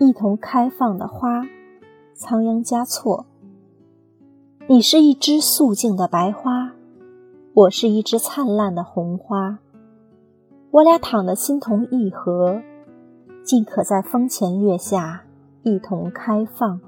一同开放的花，仓央嘉措。你是一枝素净的白花，我是一枝灿烂的红花，我俩躺得心同意合，尽可在风前月下一同开放。